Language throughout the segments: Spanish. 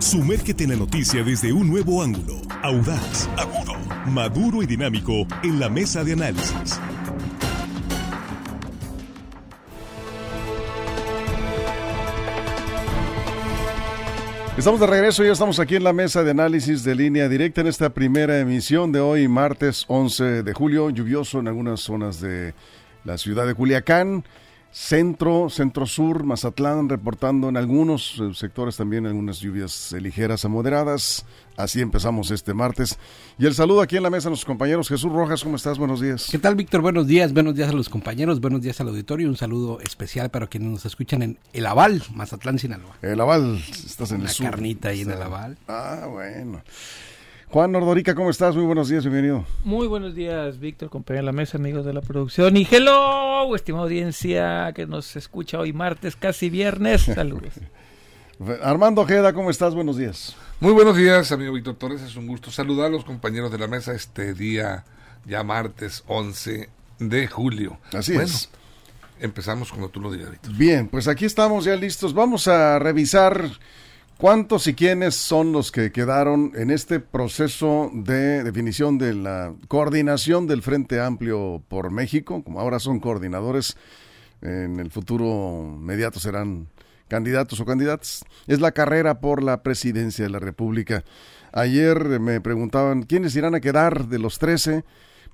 Sumérgete en la noticia desde un nuevo ángulo, audaz, agudo, maduro y dinámico en la mesa de análisis. Estamos de regreso, ya estamos aquí en la mesa de análisis de línea directa en esta primera emisión de hoy, martes 11 de julio, lluvioso en algunas zonas de la ciudad de Culiacán, centro, centro-sur, Mazatlán, reportando en algunos eh, sectores también algunas lluvias ligeras a moderadas. Así empezamos este martes. Y el saludo aquí en la mesa a nuestros compañeros. Jesús Rojas, ¿cómo estás? Buenos días. ¿Qué tal, Víctor? Buenos días. Buenos días a los compañeros. Buenos días al auditorio. Un saludo especial para quienes nos escuchan en El Aval, Mazatlán, Sinaloa. El Aval, estás en Una el sur. carnita ahí en El Aval. Ah, bueno. Juan Nordorica, ¿cómo estás? Muy buenos días, bienvenido. Muy buenos días, Víctor, compañero de la mesa, amigos de la producción. Y hello, estimada audiencia que nos escucha hoy martes, casi viernes. Saludos. Armando Ojeda, ¿cómo estás? Buenos días. Muy buenos días, amigo Víctor Torres. Es un gusto saludar a los compañeros de la mesa este día, ya martes 11 de julio. Así Bueno, es. Empezamos cuando tú lo digas, Víctor. Bien, pues aquí estamos ya listos. Vamos a revisar cuántos y quiénes son los que quedaron en este proceso de definición de la coordinación del Frente Amplio por México, como ahora son coordinadores, en el futuro inmediato serán candidatos o candidatas. Es la carrera por la presidencia de la República. Ayer me preguntaban quiénes irán a quedar de los 13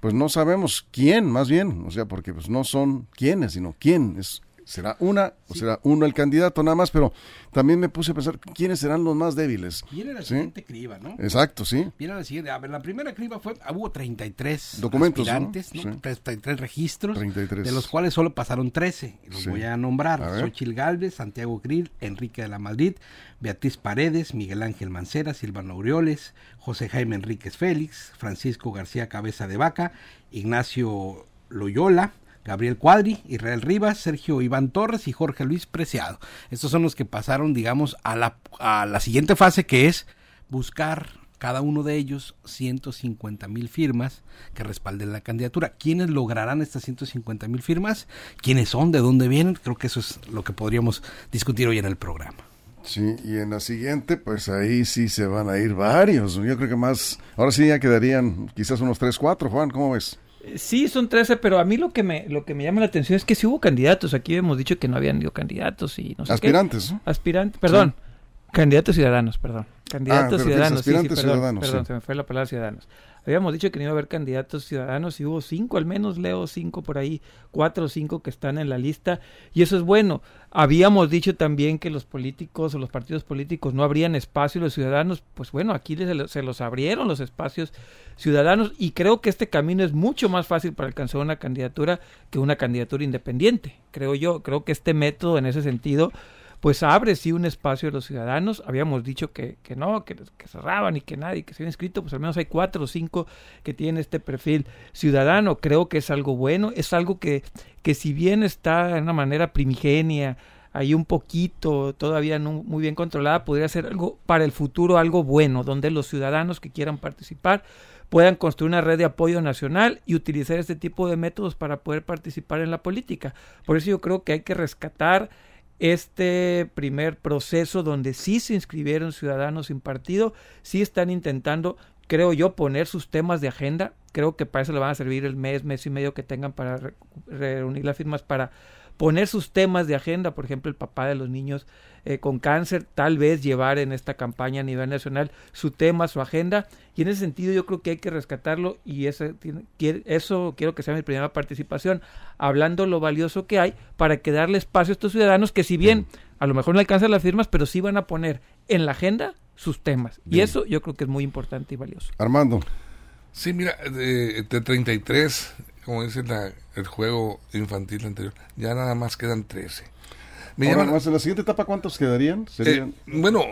pues no sabemos quién, más bien, o sea, porque pues no son quiénes, sino quién es. Será una o será uno el candidato nada más, pero también me puse a pensar quiénes serán los más débiles. Viene la ¿Sí? siguiente criba, ¿no? Exacto, sí. Viene la siguiente. A ver, la primera criba fue, hubo 33 Documentos, ¿no? aspirantes, ¿no? Sí. 33 registros, 33. de los cuales solo pasaron 13. Los voy a nombrar. A. Xochil Gálvez, Santiago Grill, Enrique de la Madrid, Beatriz Paredes, Miguel Ángel Mancera, Silvano Aureoles, José Jaime Enríquez Félix, Francisco García Cabeza de Vaca, Ignacio Loyola, Gabriel Cuadri, Israel Rivas, Sergio Iván Torres y Jorge Luis Preciado. Estos son los que pasaron, digamos, a la, a la siguiente fase que es buscar cada uno de ellos 150 mil firmas que respalden la candidatura. ¿Quiénes lograrán estas 150 mil firmas? ¿Quiénes son? ¿De dónde vienen? Creo que eso es lo que podríamos discutir hoy en el programa. Sí, y en la siguiente, pues ahí sí se van a ir varios. Yo creo que más, ahora sí ya quedarían quizás unos 3, 4, Juan, ¿cómo ves? Sí, son 13, pero a mí lo que me lo que me llama la atención es que sí hubo candidatos. Aquí hemos dicho que no habían ido candidatos y no sé. Aspirantes. Aspirantes, perdón. Candidatos ciudadanos, perdón. Candidatos Ah, ciudadanos, sí, perdón, ciudadanos, perdón, sí. se me fue la palabra ciudadanos. Habíamos dicho que no iba a haber candidatos ciudadanos y hubo cinco, al menos leo cinco por ahí, cuatro o cinco que están en la lista y eso es bueno. Habíamos dicho también que los políticos o los partidos políticos no abrían espacio a los ciudadanos, pues bueno, aquí se los, se los abrieron los espacios ciudadanos y creo que este camino es mucho más fácil para alcanzar una candidatura que una candidatura independiente, creo yo, creo que este método en ese sentido pues abre sí un espacio a los ciudadanos. Habíamos dicho que, que no, que, que cerraban y que nadie que se había inscrito, pues al menos hay cuatro o cinco que tienen este perfil ciudadano. Creo que es algo bueno, es algo que, que si bien está de una manera primigenia, ahí un poquito, todavía no muy bien controlada, podría ser algo para el futuro, algo bueno, donde los ciudadanos que quieran participar puedan construir una red de apoyo nacional y utilizar este tipo de métodos para poder participar en la política. Por eso yo creo que hay que rescatar este primer proceso donde sí se inscribieron ciudadanos sin partido, sí están intentando, creo yo, poner sus temas de agenda. Creo que para eso le van a servir el mes, mes y medio que tengan para re reunir las firmas para poner sus temas de agenda, por ejemplo, el papá de los niños eh, con cáncer, tal vez llevar en esta campaña a nivel nacional su tema, su agenda, y en ese sentido yo creo que hay que rescatarlo y eso, tiene, quiere, eso quiero que sea mi primera participación, hablando lo valioso que hay para que darle espacio a estos ciudadanos que si bien a lo mejor no alcanzan las firmas, pero sí van a poner en la agenda sus temas, Bien. y eso yo creo que es muy importante y valioso. Armando. Sí, mira, de, de 33, como dice la, el juego infantil anterior, ya nada más quedan 13. Me Ahora, llaman- más en la siguiente etapa, ¿cuántos quedarían? eh, Serían, bueno,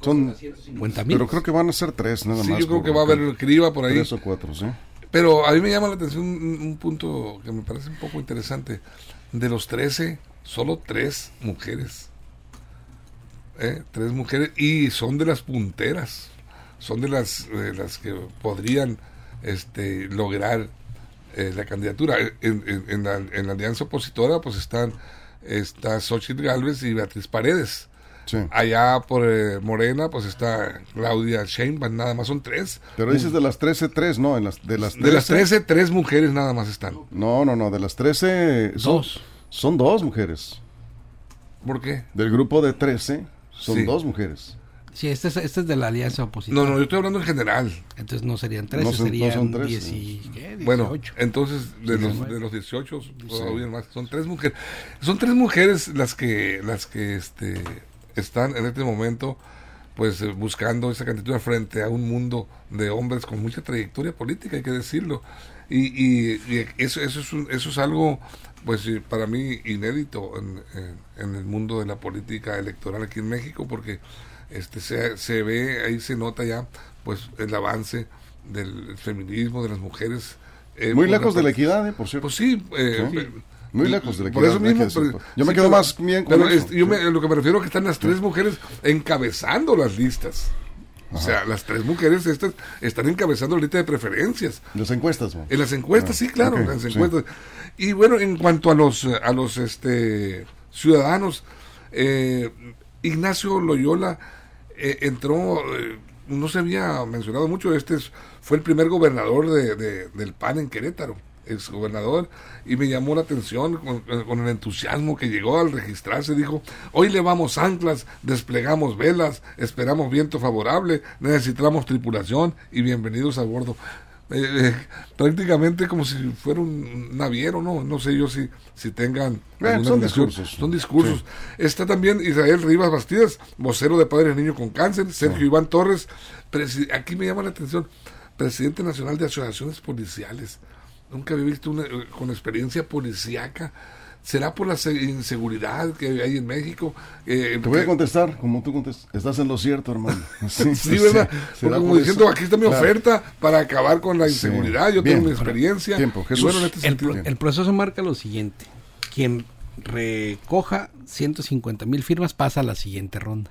son, 50 mil. pero creo que van a ser tres, nada sí, más. yo creo que va a haber el criba por ahí. Tres o cuatro, sí. Pero a mí me llama la atención un, un punto que me parece un poco interesante. De los 13, solo tres mujeres. ¿Eh? Tres mujeres y son de las punteras. Son de las, de las que podrían este, lograr eh, la candidatura. En, en- en la, en la alianza opositora pues están está Xochitl Galvez y Beatriz Paredes. Sí. Allá por eh, Morena, pues está Claudia Sheinbaum, nada más son tres. Pero dices de las 13, tres, ¿no? En las, de las 13. De las 13, tres mujeres nada más están. No, no, no, de las 13 son Dos. Son dos mujeres. ¿Por qué? Del grupo de 13 son Sí. dos mujeres. Sí, este es, este es de la alianza opositora. No, no, yo estoy hablando en general. Entonces no serían 13, No son- no serían son 13. 10 y, ¿qué? 18. Bueno, entonces de los, 19. de los 18 todavía más, son tres mujeres. Son tres mujeres las que las que este están en este momento pues eh, buscando esa candidatura frente a un mundo de hombres con mucha trayectoria política, hay que decirlo. Y, y- y eso, eso, es un- eso es algo, pues eh, para mí inédito en, en- en el mundo de la política electoral aquí en México, porque este se, se ve, ahí se nota ya, pues el avance del feminismo, de las mujeres. eh, Muy por lejos de la equidad, ¿eh? por cierto. Pues sí, eh, Sí. Muy lejos de la por equidad. eso hay que mismo, pero- yo me sí, quedo pero- más bien con pero eso. es- yo Sí. me- lo que me refiero es que están las tres mujeres encabezando las listas. O sea, las tres mujeres estas están encabezando la lista de preferencias. Las encuestas, ¿no? En las encuestas, Ah, sí, claro, ok, en las encuestas. Y bueno, en cuanto a los a los este ciudadanos, eh, Ignacio Loyola eh, entró, eh, no se había mencionado mucho, este es- fue el primer gobernador de, de- del PAN en Querétaro, ex gobernador, y me llamó la atención con, con el entusiasmo que llegó al registrarse, dijo, hoy levamos anclas, desplegamos velas, esperamos viento favorable, necesitamos tripulación y bienvenidos a bordo. Eh, eh, prácticamente como si fuera un naviero, ¿no? No sé yo si, si tengan Eh, son discursos. Son discursos. Está también Israel Rivas Bastidas, vocero de Padres Niños con Cáncer, Sergio Iván Torres, aquí me llama la atención, presidente nacional de asociaciones policiales. Nunca había visto una con experiencia policíaca. ¿Será por la se- inseguridad que hay en México? Eh, Te voy a contestar como tú contestas. Estás en lo cierto, hermano. Sí, Sí, ¿verdad? Será Porque como diciendo, aquí está mi Claro. oferta para acabar con la Sí. inseguridad, yo Bien. tengo mi experiencia. Tiempo, Y Jesús. bueno, en este El, sentido. pro- el proceso marca lo siguiente. Quien recoja 150 mil firmas pasa a la siguiente ronda.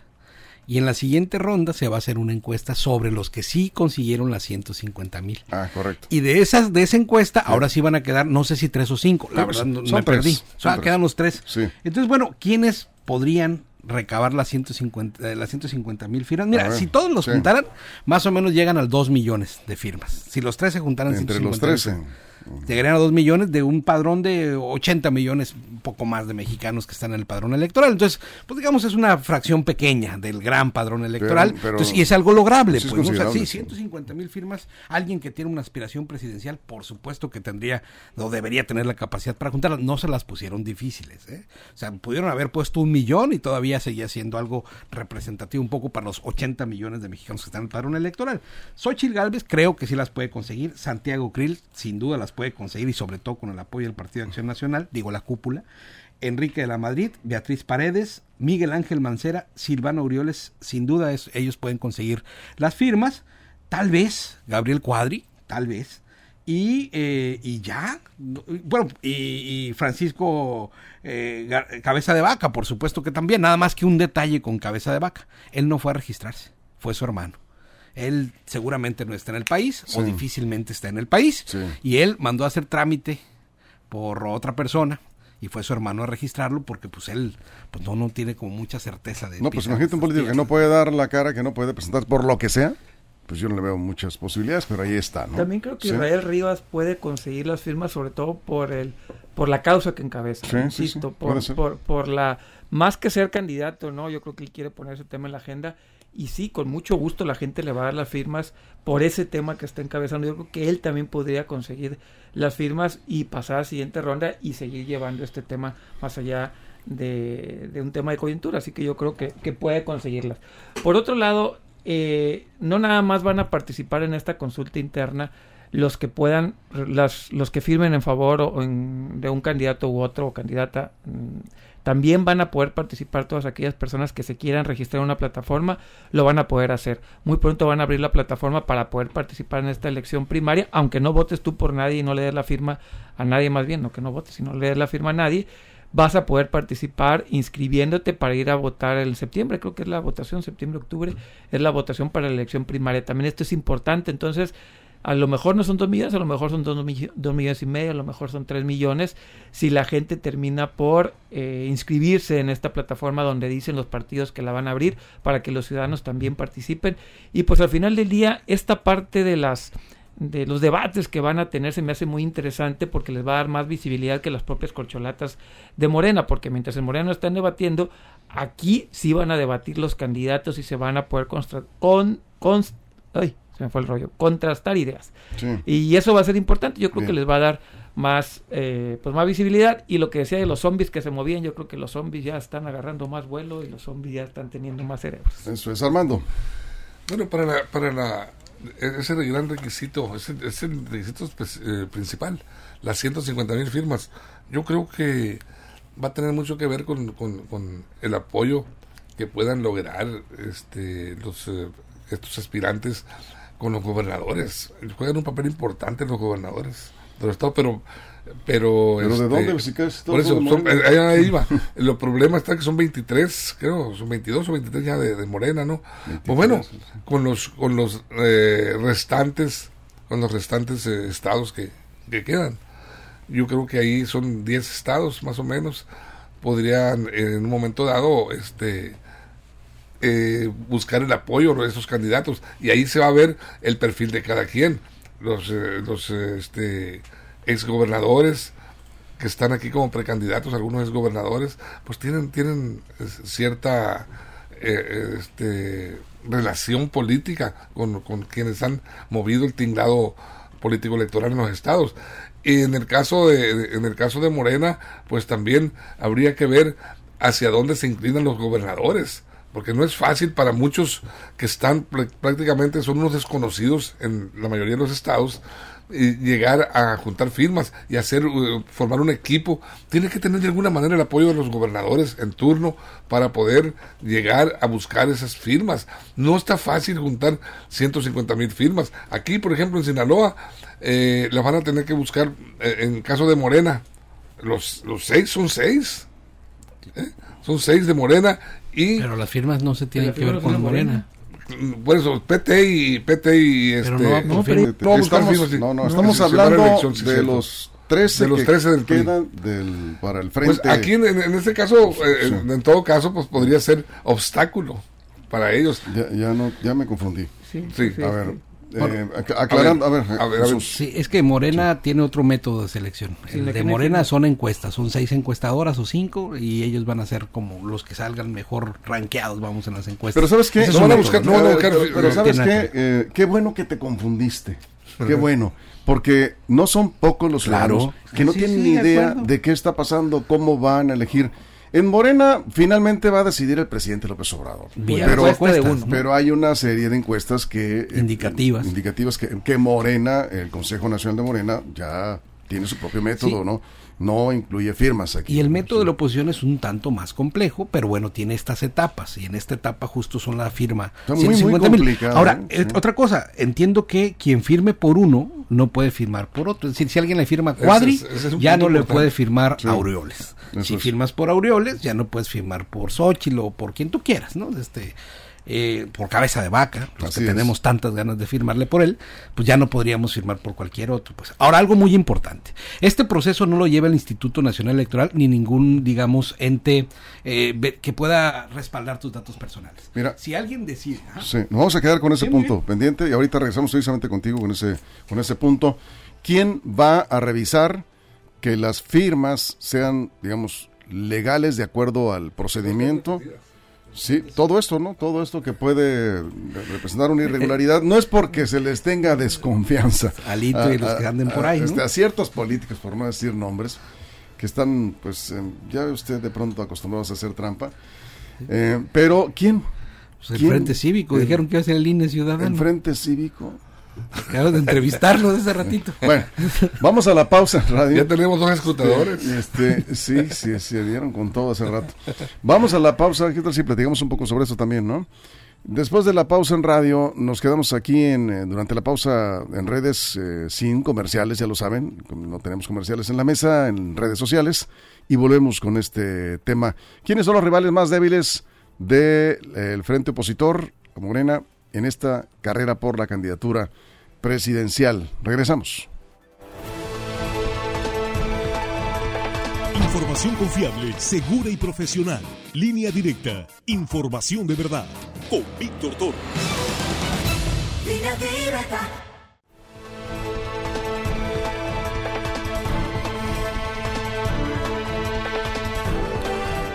Y en la siguiente ronda se va a hacer una encuesta sobre los que sí consiguieron las 150 mil. Ah, correcto. Y de esas, de esa encuesta, ahora sí van a quedar, no sé si tres o cinco, la Sí, verdad no, son me tres, perdí. son O sea, tres. quedan los tres. Sí. Entonces, bueno, ¿quiénes podrían recabar las 150 eh, las 150 mil firmas? Mira, ver, si todos los sí. juntaran, más o menos llegan al 2 millones de firmas. Si los tres se juntaran Entre los 150,000 13. Llegarían a 2 millones de un padrón de 80 millones, un poco más de mexicanos que están en el padrón electoral. Entonces, pues digamos, es una fracción pequeña del gran padrón electoral. pero- Entonces, y es algo lograble. sí es pues, ¿no? O sea, considerable, sí, sí. 150 mil firmas. Alguien que tiene una aspiración presidencial, por supuesto que tendría o debería tener la capacidad para juntarlas. No se las pusieron difíciles. ¿eh? O sea, pudieron haber puesto un millón y todavía seguía siendo algo representativo un poco para los 80 millones de mexicanos que están en el padrón electoral. Xochitl Galvez creo que sí las puede conseguir. Santiago Krill sin duda las puede conseguir y sobre todo con el apoyo del Partido de Acción Nacional, digo la cúpula. Enrique de la Madrid, Beatriz Paredes, Miguel Ángel Mancera, Silvano Urioles, sin duda es- ellos pueden conseguir las firmas. Tal vez Gabriel Cuadri, tal vez. Y, eh, y ya, no, bueno, y, Francisco eh, Cabeza de Vaca, por supuesto que también, nada más que un detalle con Cabeza de Vaca. Él no fue a registrarse, fue su hermano. Él seguramente no está en el país o difícilmente está en el país. Sí. Y él mandó a hacer trámite por otra persona y fue su hermano a registrarlo porque pues él pues no, no tiene como mucha certeza de No, pues imagínate un político que no puede dar la cara, que no puede presentar por lo que sea. Pues yo no le veo muchas posibilidades, pero ahí está, ¿no? También creo que Sí. Israel Rivas puede conseguir las firmas, sobre todo por el por la causa que encabeza. Sí, sí, insisto, sí, por, por, por la más que ser candidato, ¿no? Yo creo que él quiere poner ese tema en la agenda y sí, con mucho gusto la gente le va a dar las firmas por ese tema que está encabezando. Yo creo que él también podría conseguir las firmas y pasar a la siguiente ronda y seguir llevando este tema más allá de, de un tema de coyuntura. Así que yo creo que, que puede conseguirlas. Por otro lado, eh, no nada más van a participar en esta consulta interna los que puedan, las, los que firmen en favor o en- de un candidato u otro o candidata, mm, también van a poder participar todas aquellas personas que se quieran registrar en una plataforma, lo van a poder hacer. Muy pronto van a abrir la plataforma para poder participar en esta elección primaria, aunque no votes tú por nadie y no le des la firma a nadie más bien, no que no votes, sino le des la firma a nadie, vas a poder participar inscribiéndote para ir a votar en septiembre, creo que es la votación, septiembre-octubre, es la votación para la elección primaria. También esto es importante, entonces A lo mejor no son dos millones, a lo mejor son dos, millones y medio, a lo mejor son tres millones, si la gente termina por eh, inscribirse en esta plataforma donde dicen los partidos que la van a abrir para que los ciudadanos también participen. Y pues al final del día, esta parte de las de los debates que van a tener se me hace muy interesante porque les va a dar más visibilidad que las propias corcholatas de Morena, porque mientras en Morena están debatiendo, aquí sí van a debatir los candidatos y se van a poder con, con ay, se me fue el rollo, contrastar ideas. Y eso va a ser importante, yo creo que les va a dar más eh, pues más visibilidad y lo que decía de los zombies que se movían, yo creo que los zombies ya están agarrando más vuelo y los zombies ya están teniendo más cerebros. Eso es Armando. Bueno, para la, para la ese gran requisito, ese, ese requisito pues, eh, principal, las 150 mil firmas. Yo creo que va a tener mucho que ver con, con, el apoyo que puedan lograr este, los, eh, estos aspirantes con los gobernadores. Juegan un papel importante los gobernadores del Estado, pero pero, ¿Pero de dónde? Si por eso, son, ahí iba. Los problemas están que son 23, creo, son 22 o 23 ya de, Morena, ¿no? pues bueno, con los con los eh, restantes con los restantes eh, estados que, que, quedan. Yo creo que ahí son 10 estados más o menos podrían en un momento dado este eh, buscar el apoyo de esos candidatos y ahí se va a ver el perfil de cada quien. Los los este exgobernadores que están aquí como precandidatos, algunos exgobernadores, pues tienen, tienen cierta eh, este, relación política con, quienes han movido el tinglado político electoral en los estados. Y en el caso de, en el caso de Morena, pues también habría que ver hacia dónde se inclinan los gobernadores, porque no es fácil para muchos que están prácticamente son unos desconocidos en la mayoría de los estados llegar a juntar firmas y hacer formar un equipo. Tiene que tener de alguna manera el apoyo de los gobernadores en turno para poder llegar a buscar esas firmas. No está fácil juntar 150 mil firmas. Aquí por ejemplo en Sinaloa eh, las van a tener que buscar eh, en caso de Morena. Los, los seis son seis ¿eh? son seis de Morena y pero las firmas no se tienen que ver con Morena por eso, PT y PT y este. no, no, estamos, no, no, estamos hablando de los 13 de los 13 del quedan del, para el pues frente. Pues aquí en, en este caso, eh, en todo caso, pues podría ser obstáculo para ellos. Ya, ya no, ya me confundí. Sí, sí. a ver, eh, aclarando, a ver, a ver, Sí, es que Morena tiene otro método de selección. El de Morena son encuestas, son seis encuestadoras o cinco y ellos van a ser como los que salgan mejor rankeados, vamos, en las encuestas. Pero ¿sabes qué? No van a buscar, no van a buscar, pero, ¿sabes qué? Eh, qué bueno que te confundiste. Qué bueno. Porque no son pocos los claro. que no tienen ni idea de qué está pasando, cómo van a elegir. En Morena finalmente va a decidir el presidente López Obrador. pero, pero hay una serie de encuestas que... Eh, indicativas. indicativas que, que Morena, el Consejo Nacional de Morena, ya tiene su propio método, ¿no? no incluye firmas aquí. Y el método de la oposición es un tanto más complejo, pero bueno, tiene estas etapas y en esta etapa justo son la firma. muy, Ahora, ¿eh? otra cosa, entiendo que quien firme por uno no puede firmar por otro. Es decir, si alguien le firma Cuadri, ya no le puede firmar Aureoles. si firmas por Aureoles, ya no puedes firmar por Xochitl o por quien tú quieras, ¿no? Este, eh, por cabeza de vaca, los que tenemos tantas ganas de firmarle por él, pues ya no podríamos firmar por cualquier otro. Pues ahora algo muy importante, este proceso no lo lleva el Instituto Nacional Electoral ni ningún, digamos, ente eh, que pueda respaldar tus datos personales. Mira, si alguien decide, sí, nos vamos a quedar con ese punto pendiente y ahorita regresamos precisamente contigo con ese, con ese punto. ¿Quién va a revisar que las firmas sean, digamos, legales de acuerdo al procedimiento? Sí, todo esto, ¿no? Todo esto que puede representar una irregularidad no es porque se les tenga desconfianza. Alito y los que anden por ahí, ¿no? Este, a, ciertos políticos, por no decir nombres, que están, pues, ya usted de pronto acostumbrados a hacer trampa. Eh, pero, ¿quién? Pues el Frente Cívico, dijeron que iba a ser el INE Ciudadano. El Frente Cívico. Acabo de entrevistarlo desde ratito. Bueno, vamos a la pausa radio. Ya tenemos dos escrutadores. Este, sí, sí, se dieron con todo hace rato. Vamos a la pausa. ¿Qué tal si platicamos un poco sobre eso también, no? Después de la pausa en radio, nos quedamos aquí en, eh, durante la pausa en redes eh, sin comerciales, ya lo saben, no tenemos comerciales en la mesa, en redes sociales, y volvemos con este tema. ¿Quiénes son los rivales más débiles del Frente Opositor, Morena, en esta carrera por la candidatura presidencial. Regresamos. Información confiable, segura y profesional. Línea directa. Información de verdad. Con Víctor Toro. Línea directa.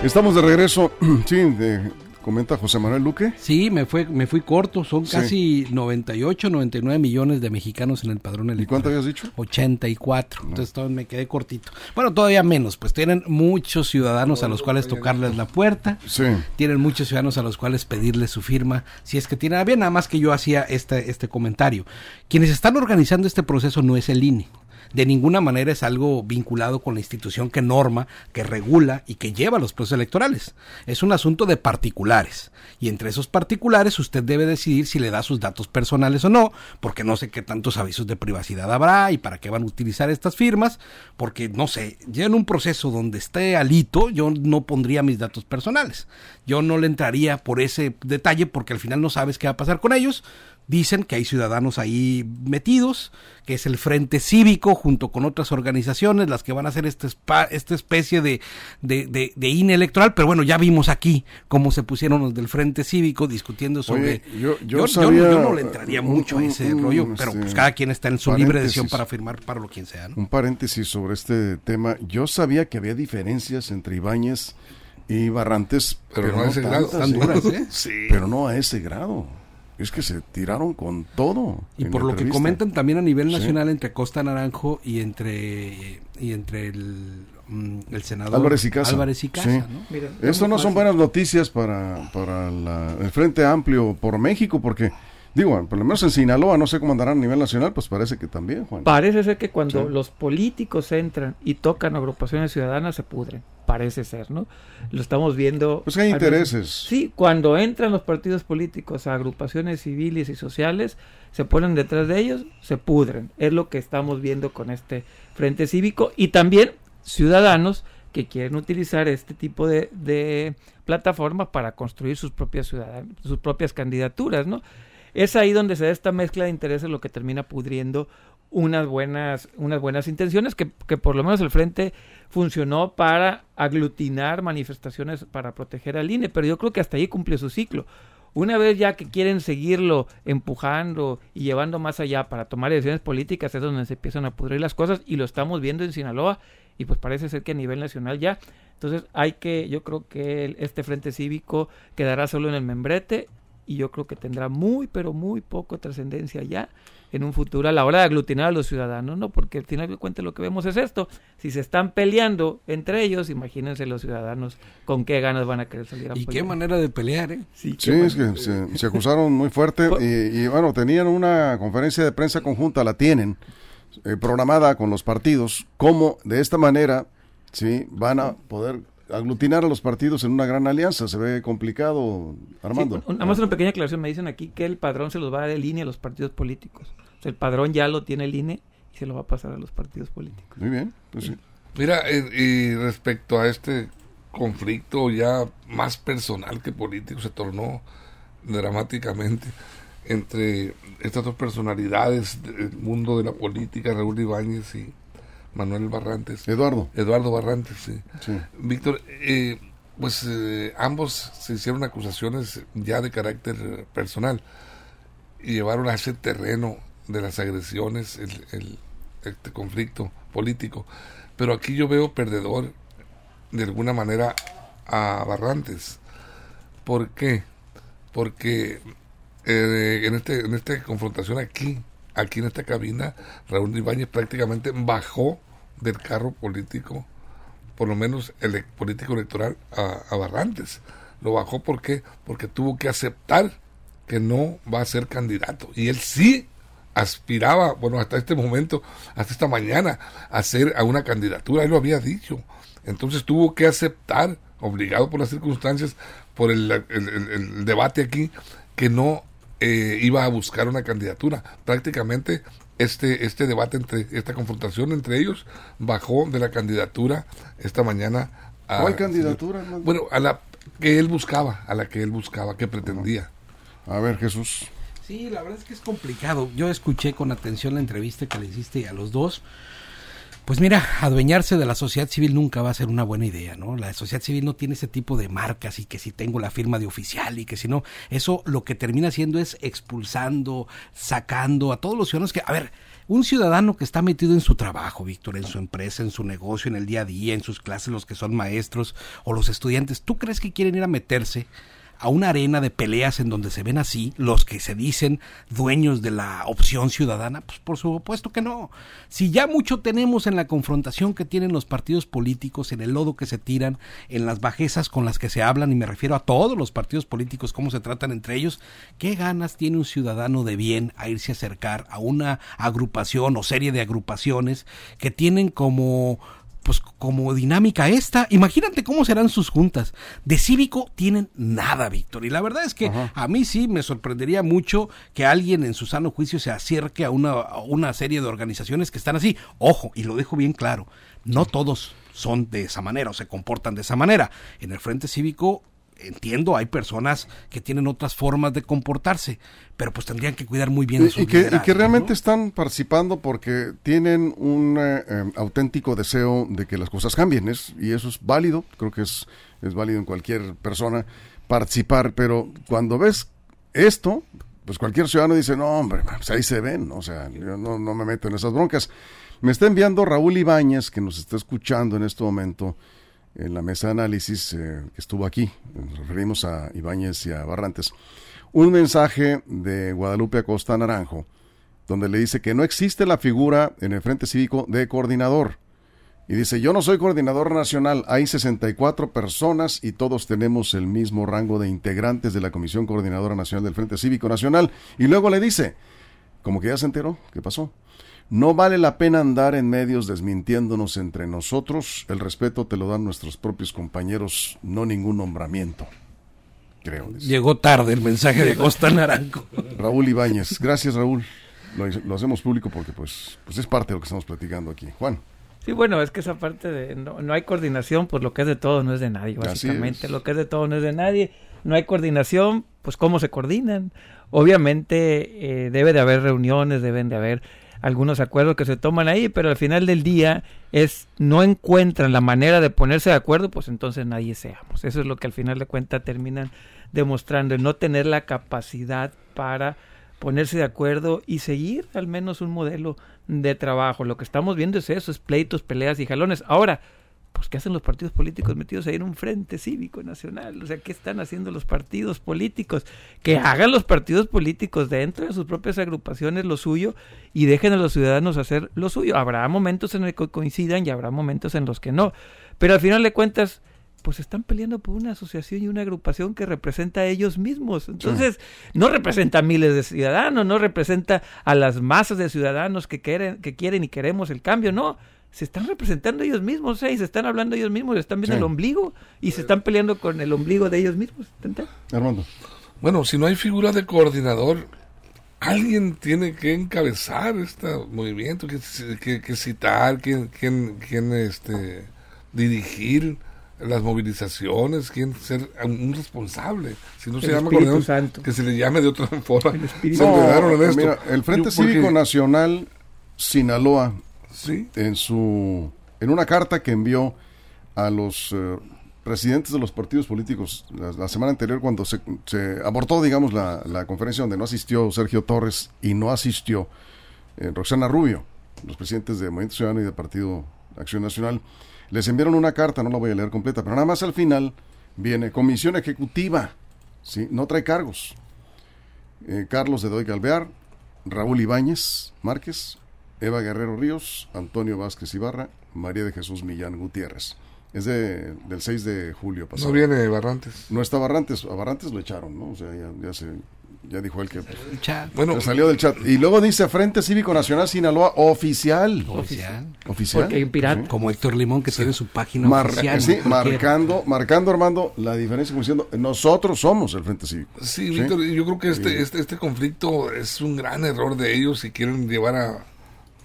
Estamos de regreso. Sí, de- comenta José Manuel Luque. Sí, me, fue, me fui corto. Son Sí. casi 98, 99 millones de mexicanos en el padrón ¿Y electoral. cuánto habías dicho? 84. Entonces todo me quedé cortito. Bueno, todavía menos, pues tienen muchos ciudadanos a los cuales tocarles la puerta. Sí. Tienen muchos ciudadanos a los cuales pedirles su firma, si es que tienen a bien, nada más que yo hacía este, este comentario. Quienes están organizando este proceso no es el INE. De ninguna manera es algo vinculado con la institución que norma, que regula y que lleva los procesos electorales. Es un asunto de particulares. Y entre esos particulares usted debe decidir si le da sus datos personales o no, porque no sé qué tantos avisos de privacidad habrá y para qué van a utilizar estas firmas, porque no sé, ya en un proceso donde esté alito, yo no pondría mis datos personales. Yo no le entraría por ese detalle porque al final no sabes qué va a pasar con ellos. Dicen que hay ciudadanos ahí metidos, que es el Frente Cívico junto con otras organizaciones las que van a hacer este spa- esta especie de, de, de, de INE electoral, pero bueno, ya vimos aquí cómo se pusieron los del Frente Cívico discutiendo sobre... Oye, yo- yo sabía, yo no le entraría un- mucho a ese un, rollo, pero este, pues cada quien está en su libre decisión para firmar para lo quien sea, ¿no? Un paréntesis sobre este tema. Yo sabía que había diferencias entre Ibáñez y Barrantes, Pero no a ese grado. duras, ¿eh? Sí. Pero no a ese grado. Es que se tiraron con todo. Y por lo que comentan también a nivel Sí. nacional entre Costa Naranjo y entre y entre el, mm, el senador Álvarez y Casa. Álvarez y Casa, Sí. ¿no? Mira, Esto no son buenas noticias para, para la- el Frente Amplio por México, porque, digo, por lo menos en Sinaloa, no sé cómo andarán a nivel nacional, pues parece que también, Juan. Parece ser que cuando Sí. los políticos entran y tocan agrupaciones ciudadanas se pudren. Parece ser, ¿no? Lo estamos viendo. Pues que hay intereses. Sí, cuando entran los partidos políticos a agrupaciones civiles y sociales, se ponen detrás de ellos, se pudren. Es lo que estamos viendo con este Frente Cívico y también ciudadanos que quieren utilizar este tipo de, de plataforma para construir sus propias ciudadan- sus propias candidaturas, ¿no? Es ahí donde se da esta mezcla de intereses lo que termina pudriendo unas buenas, unas buenas intenciones que, que por lo menos el frente funcionó para aglutinar manifestaciones para proteger al INE, pero yo creo que hasta ahí cumple su ciclo. Una vez ya que quieren seguirlo empujando y llevando más allá para tomar decisiones políticas, es donde se empiezan a pudrir las cosas y lo estamos viendo en Sinaloa y pues parece ser que a nivel nacional ya. Entonces hay que, yo creo que este frente cívico quedará solo en el membrete y yo creo que tendrá muy, pero muy poco trascendencia ya en un futuro a la hora de aglutinar a los ciudadanos, ¿no? Porque al final de cuentas lo que vemos es esto. Si se están peleando entre ellos, imagínense los ciudadanos con qué ganas van a querer salir a Y qué manera de pelear, ¿eh? Sí, es que se, se acusaron muy fuerte y, y, bueno, tenían una conferencia de prensa conjunta, la tienen, eh, programada con los partidos, cómo de esta manera, sí, van a poder aglutinar a los partidos en una gran alianza. Se ve complicado, Armando. Sí, un- nada más una pequeña aclaración. Me dicen aquí que el padrón se los va a dar el INE a los partidos políticos. O sea, el padrón ya lo tiene el INE y se lo va a pasar a los partidos políticos. Muy bien, pues sí. Mira, eh, y respecto a este conflicto ya más personal que político, se tornó dramáticamente entre estas dos personalidades del mundo de la política, Raúl Ibáñez y Manuel Barrantes. Eduardo. Eduardo Barrantes, sí. Sí. Víctor, eh, pues eh, ambos se hicieron acusaciones ya de carácter personal y llevaron a ese terreno de las agresiones el, el- este conflicto político. Pero aquí yo veo perdedor de alguna manera a Barrantes. ¿Por qué? Porque eh, en este en esta confrontación aquí, aquí en esta cabina, Raúl Ibáñez prácticamente bajó del carro político por lo menos el político electoral a, Barrantes. Lo bajó ¿por qué? porque tuvo que aceptar que no va a ser candidato. Y él sí aspiraba, bueno, hasta este momento, hasta esta mañana, a ser a una candidatura. Él lo había dicho. Entonces tuvo que aceptar, obligado por las circunstancias, por el- el debate aquí, que no eh, iba a buscar una candidatura. Prácticamente este, este debate, entre esta confrontación entre ellos, bajó de la candidatura esta mañana. a- ¿Cuál candidatura? Bueno, a la que él buscaba, a la que él buscaba, que pretendía. A ver, Jesús. Sí, la verdad es que es complicado. Yo escuché con atención la entrevista que le hiciste a los dos. Pues mira, adueñarse de la sociedad civil nunca va a ser una buena idea, ¿no? La sociedad civil no tiene ese tipo de marcas y que si tengo la firma de oficial y que si no, eso lo que termina haciendo es expulsando, sacando a todos los ciudadanos que, a ver, un ciudadano que está metido en su trabajo, Víctor, en su empresa, en su negocio, en el día a día, en sus clases, los que son maestros o los estudiantes, ¿tú crees que quieren ir a meterse a una arena de peleas en donde se ven así los que se dicen dueños de la opción ciudadana? Pues por supuesto que no. Si ya mucho tenemos en la confrontación que tienen los partidos políticos, en el lodo que se tiran, en las bajezas con las que se hablan, y me refiero a todos los partidos políticos, cómo se tratan entre ellos, ¿qué ganas tiene un ciudadano de bien a irse a acercar a una agrupación o serie de agrupaciones que tienen como pues como dinámica esta, imagínate cómo serán sus juntas. De cívico tienen nada, Víctor. Y la verdad es que a mí sí me sorprendería mucho que alguien en su sano juicio se acerque a una, a una serie de organizaciones que están así. Ojo, y lo dejo bien claro, no todos son de esa manera o se comportan de esa manera. En el Frente Cívico entiendo, hay personas que tienen otras formas de comportarse, pero pues tendrían que cuidar muy bien Y, sus y que, y que realmente ¿no? están participando porque tienen un eh, eh, auténtico deseo de que las cosas cambien, es, y eso es válido, creo que es, es válido en cualquier persona participar, pero cuando ves esto, pues cualquier ciudadano dice, no hombre, pues ahí se ven, o sea, yo no, no me meto en esas broncas. Me está enviando Raúl Ibáñez, que nos está escuchando en este momento, en la mesa de análisis eh, que estuvo aquí, nos referimos a Ibáñez y a Barrantes, un mensaje de Guadalupe Acosta Naranjo, donde le dice que no existe la figura en el Frente Cívico de coordinador. Y dice, yo no soy coordinador nacional, hay 64 personas y todos tenemos el mismo rango de integrantes de la Comisión Coordinadora Nacional del Frente Cívico Nacional. Y luego le dice, como que ya se enteró, ¿qué pasó? No vale la pena andar en medios desmintiéndonos entre nosotros. El respeto te lo dan nuestros propios compañeros, no ningún nombramiento. Creo. dice. Llegó tarde el mensaje de Costa Naranjo. Raúl Ibáñez. Gracias, Raúl. Lo, lo hacemos público porque pues, pues es parte de lo que estamos platicando aquí. Juan. Sí, bueno, es que esa parte de no, no hay coordinación, pues lo que es de todo no es de nadie, básicamente. Lo que es de todo no es de nadie. No hay coordinación, pues cómo se coordinan. Obviamente eh, debe de haber reuniones, deben de haber algunos acuerdos que se toman ahí, pero al final del día es no encuentran la manera de ponerse de acuerdo, pues entonces nadie seamos. Eso es lo que al final de cuentas terminan demostrando, el no tener la capacidad para ponerse de acuerdo y seguir al menos un modelo de trabajo. Lo que estamos viendo es eso, es pleitos, peleas y jalones. Ahora, pues ¿qué hacen los partidos políticos metidos ahí en un frente cívico nacional? O sea, ¿qué están haciendo los partidos políticos? Que hagan los partidos políticos dentro de sus propias agrupaciones lo suyo y dejen a los ciudadanos hacer lo suyo. Habrá momentos en los que coincidan y habrá momentos en los que no. Pero al final de cuentas, pues están peleando por una asociación y una agrupación que representa a ellos mismos. Entonces, no representa a miles de ciudadanos, no representa a las masas de ciudadanos que quieren, que quieren y queremos el cambio, no. Se están representando ellos mismos, ¿eh? y se están hablando ellos mismos, están viendo Sí. el ombligo y se están peleando con el ombligo de ellos mismos. ¿entendés? Armando. Bueno, si no hay figura de coordinador, alguien tiene que encabezar este movimiento, que, que, que citar, quién, quién, quién, este, dirigir las movilizaciones, quién ser un responsable. Si no se El llama Espíritu coordinador, Santo. que se le llame de otra forma. Espíritu Se No, enredaron en esto. mira, el Frente Yo, porque- Cívico Nacional Sinaloa, En su en una carta que envió a los eh, presidentes de los partidos políticos la, semana anterior cuando se, se abortó, digamos, la, la conferencia donde no asistió Sergio Torres y no asistió eh, Roxana Rubio, los presidentes de Movimiento Ciudadano y de Partido Acción Nacional, les enviaron una carta, no la voy a leer completa, pero nada más al final viene Comisión Ejecutiva, ¿sí? no trae cargos. Eh, Carlos de Doy Galvear, Raúl Ibáñez Márquez, Eva Guerrero Ríos, Antonio Vázquez Ibarra, María de Jesús Millán Gutiérrez. Es de, del 6 de julio pasado. no viene Barrantes. No está Barrantes, a Barrantes lo echaron, ¿no? O sea, ya, ya se, ya dijo él que Chat. Bueno, se salió del chat. Y luego dice Frente Cívico Nacional Sinaloa oficial. Oficial. Oficial. Porque hay un pirata. Sí. Como Héctor Limón que tiene su página Mar- oficial. sí, no marcando, marcando Armando la diferencia como diciendo nosotros somos el Frente Cívico. Sí, Víctor, yo creo que este, este, este conflicto es un gran error de ellos si quieren llevar a,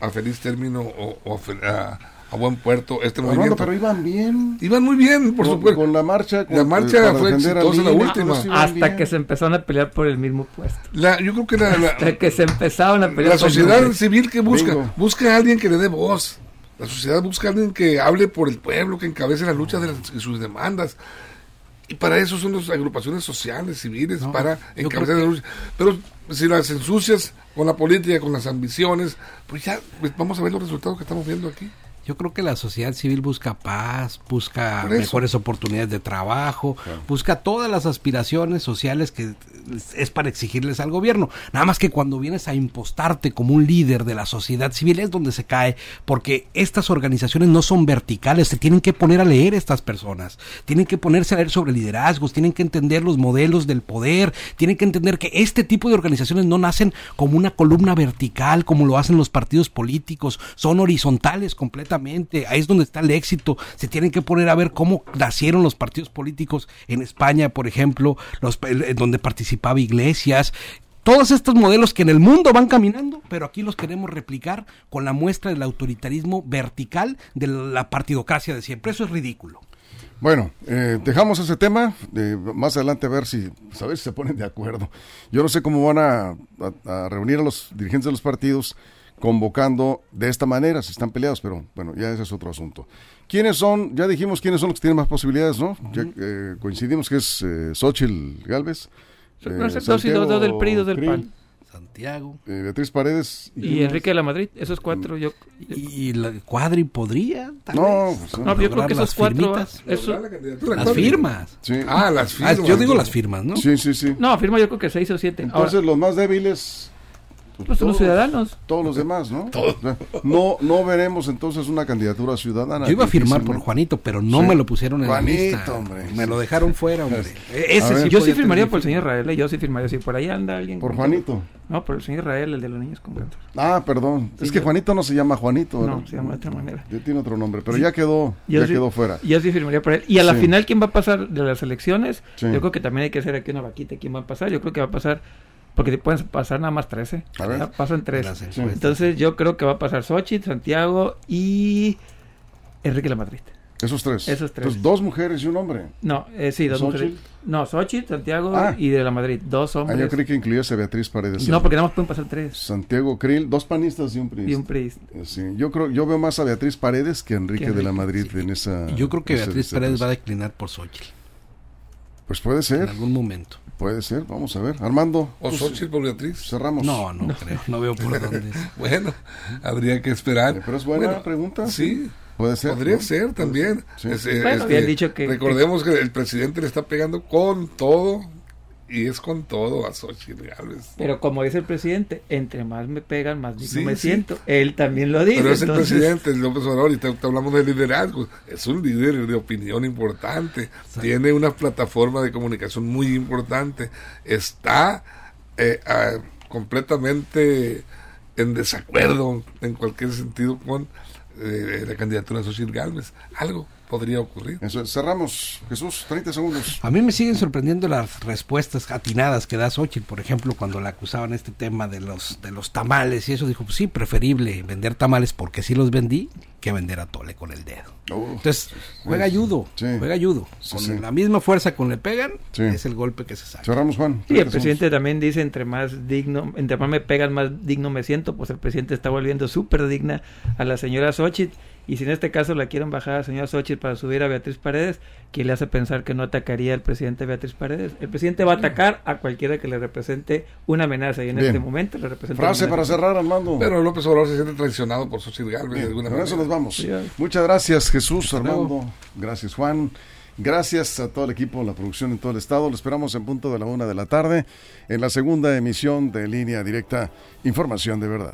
a feliz término o, o a, a- a buen puerto este Armando, movimiento. pero iban bien. Iban muy bien, por con, supuesto. con la marcha. con- La marcha fue exitosa, la última. Hasta bien. que se empezaron a pelear por el mismo puesto. La- yo creo que la, la- Hasta que se empezaron a pelear la por el sociedad civil que busca, Bingo. busca a alguien que le dé voz. La sociedad busca a alguien que hable por el pueblo, que encabece la lucha de, las- de sus demandas. Y para eso son las agrupaciones sociales, civiles, No, para encabezar la lucha. Pero si las ensucias con la política, con las ambiciones, pues ya pues vamos a ver los resultados que estamos viendo aquí. Yo creo que la sociedad civil busca paz, busca mejores oportunidades de trabajo, busca todas las aspiraciones sociales que es para exigirles al gobierno. Nada más que cuando vienes a impostarte como un líder de la sociedad civil es donde se cae, porque estas organizaciones no son verticales, se tienen que poner a leer estas personas, tienen que ponerse a leer sobre liderazgos, tienen que entender los modelos del poder, tienen que entender que este tipo de organizaciones no nacen como una columna vertical como lo hacen los partidos políticos, son horizontales completamente, ahí es donde está el éxito, se tienen que poner a ver cómo nacieron los partidos políticos en España, por ejemplo, los, en donde participaba Iglesias, todos estos modelos que en el mundo van caminando, pero aquí los queremos replicar con la muestra del autoritarismo vertical de la partidocracia de siempre, eso es ridículo. Bueno, eh, dejamos ese tema. eh, más adelante a ver si, a ver si se ponen de acuerdo. Yo no sé cómo van a reunir a los dirigentes de los partidos convocando de esta manera, si están peleados, pero bueno, ya ese es otro asunto. ¿Quiénes son? Ya dijimos quiénes son los que tienen más posibilidades, ¿no? Ya eh, coincidimos que es eh, Xochitl Galvez. No sé, dos y dos, del PRI, dos del PAN. Santiago. eh, Beatriz Paredes. Y Enrique de la Madrid, esos cuatro, yo... Y la Cuadri podría, tal No, vez, pues, no. No, yo creo que esos las cuatro... firmitas. Eso, Las firmas. Sí, Ah, las Ah, firmas. yo digo las firmas, ¿no? sí, sí. sí. no, firma yo creo que seis o siete. Ahora, Entonces los más débiles... pues son los ciudadanos. Todos los demás, ¿no? No, no veremos entonces una candidatura ciudadana. Yo iba a firmar por. Juanito, pero no Sí. me lo pusieron en Juanito, la lista. hombre. Me lo dejaron fuera, hombre. E- Ese ver. sí Yo sí firmaría por el señor Israel, ¿eh? yo sí firmaría. Si por ahí anda alguien... Por Juanito. No, por el señor Israel, el de los niños con cáncer. Ah, perdón. Sí, es que yo- Juanito no se llama Juanito. No, ¿no? se llama de otra manera. Ya tiene otro nombre, pero ya quedó, Yo ya sí- quedó fuera. Yo sí firmaría por él. Y a la Sí. final, ¿quién va a pasar de las elecciones? Sí. Yo creo que también hay que hacer aquí una vaquita. ¿Quién va a pasar? Yo creo que va a pasar... Porque te pueden pasar nada más 13. A ver. Pasan tres. Las encuestas. Entonces yo creo que va a pasar Xochitl, Santiago y Enrique La Madrid. Esos tres. Esos tres. Entonces, dos mujeres y un hombre. No, eh, sí, dos ¿Xochitl? mujeres. No, Xochitl, Santiago Ah. y de La Madrid. Dos Ah, hombres. yo creí que incluyese a Beatriz Paredes. No, porque nada más pueden pasar tres. Santiago Krill, dos panistas y un priista. Y un PRI. Eh, Sí, yo creo, yo veo más a Beatriz Paredes que a Enrique Que de la Madrid sí. en esa. Yo creo que Beatriz Pérez va a declinar por Xochitl Pues puede en ser, algún momento. puede ser. Vamos a ver. Armando, O pues, Xochitl por Beatriz. cerramos. No, no, creo. No veo por dónde. Bueno, habría que esperar. Pero es buena Bueno, pregunta. Sí, Puede ser. podría ¿no? ser también. Sí. Es, eh, Bueno, este, habían dicho que- recordemos que... el presidente le está pegando con todo y es con todo a Xochitl Gálvez. Pero como dice el presidente, entre más me pegan, más digno Sí, me sí. siento. Él también lo dice. Pero es el entonces- presidente López Obrador y te, te hablamos de liderazgo. Es un líder de opinión importante. Tiene una plataforma de comunicación muy importante. Está eh, completamente en desacuerdo en cualquier sentido con eh, la candidatura de Xochitl Gálvez. Algo podría ocurrir. Eso cerramos. Jesús, 30 segundos. A mí me siguen sorprendiendo las respuestas atinadas que da Xochitl, por ejemplo, cuando la acusaban este tema de los de los tamales y eso dijo, pues sí, preferible vender tamales porque sí los vendí que vender a tole con el dedo. Oh, Entonces, juega sí. juega. Sí, Con sí. la misma fuerza con le pegan, Sí. es el golpe que se saca. cerramos, Juan. Sí, 30 el presidente también dice, entre más digno, entre más me pegan, más digno me siento, pues el presidente está volviendo súper digna a la señora Xochitl, y si en este caso la quieren bajar a la señora Xochitl para subir a Beatriz Paredes, ¿quién le hace pensar que no atacaría al presidente Beatriz Paredes? El presidente va a atacar a cualquiera que le represente una amenaza, y en Bien. este momento le representa Frase una para amenaza. cerrar, Armando. Pero López Obrador se siente traicionado por Xochitl Gálvez de Bien, alguna con eso nos vamos. Muchas gracias, Jesús. Armando. Gracias, Juan. Gracias a todo el equipo, la producción en todo el estado. Lo esperamos en punto de la una de la tarde en la segunda emisión de Línea Directa Información de Verdad.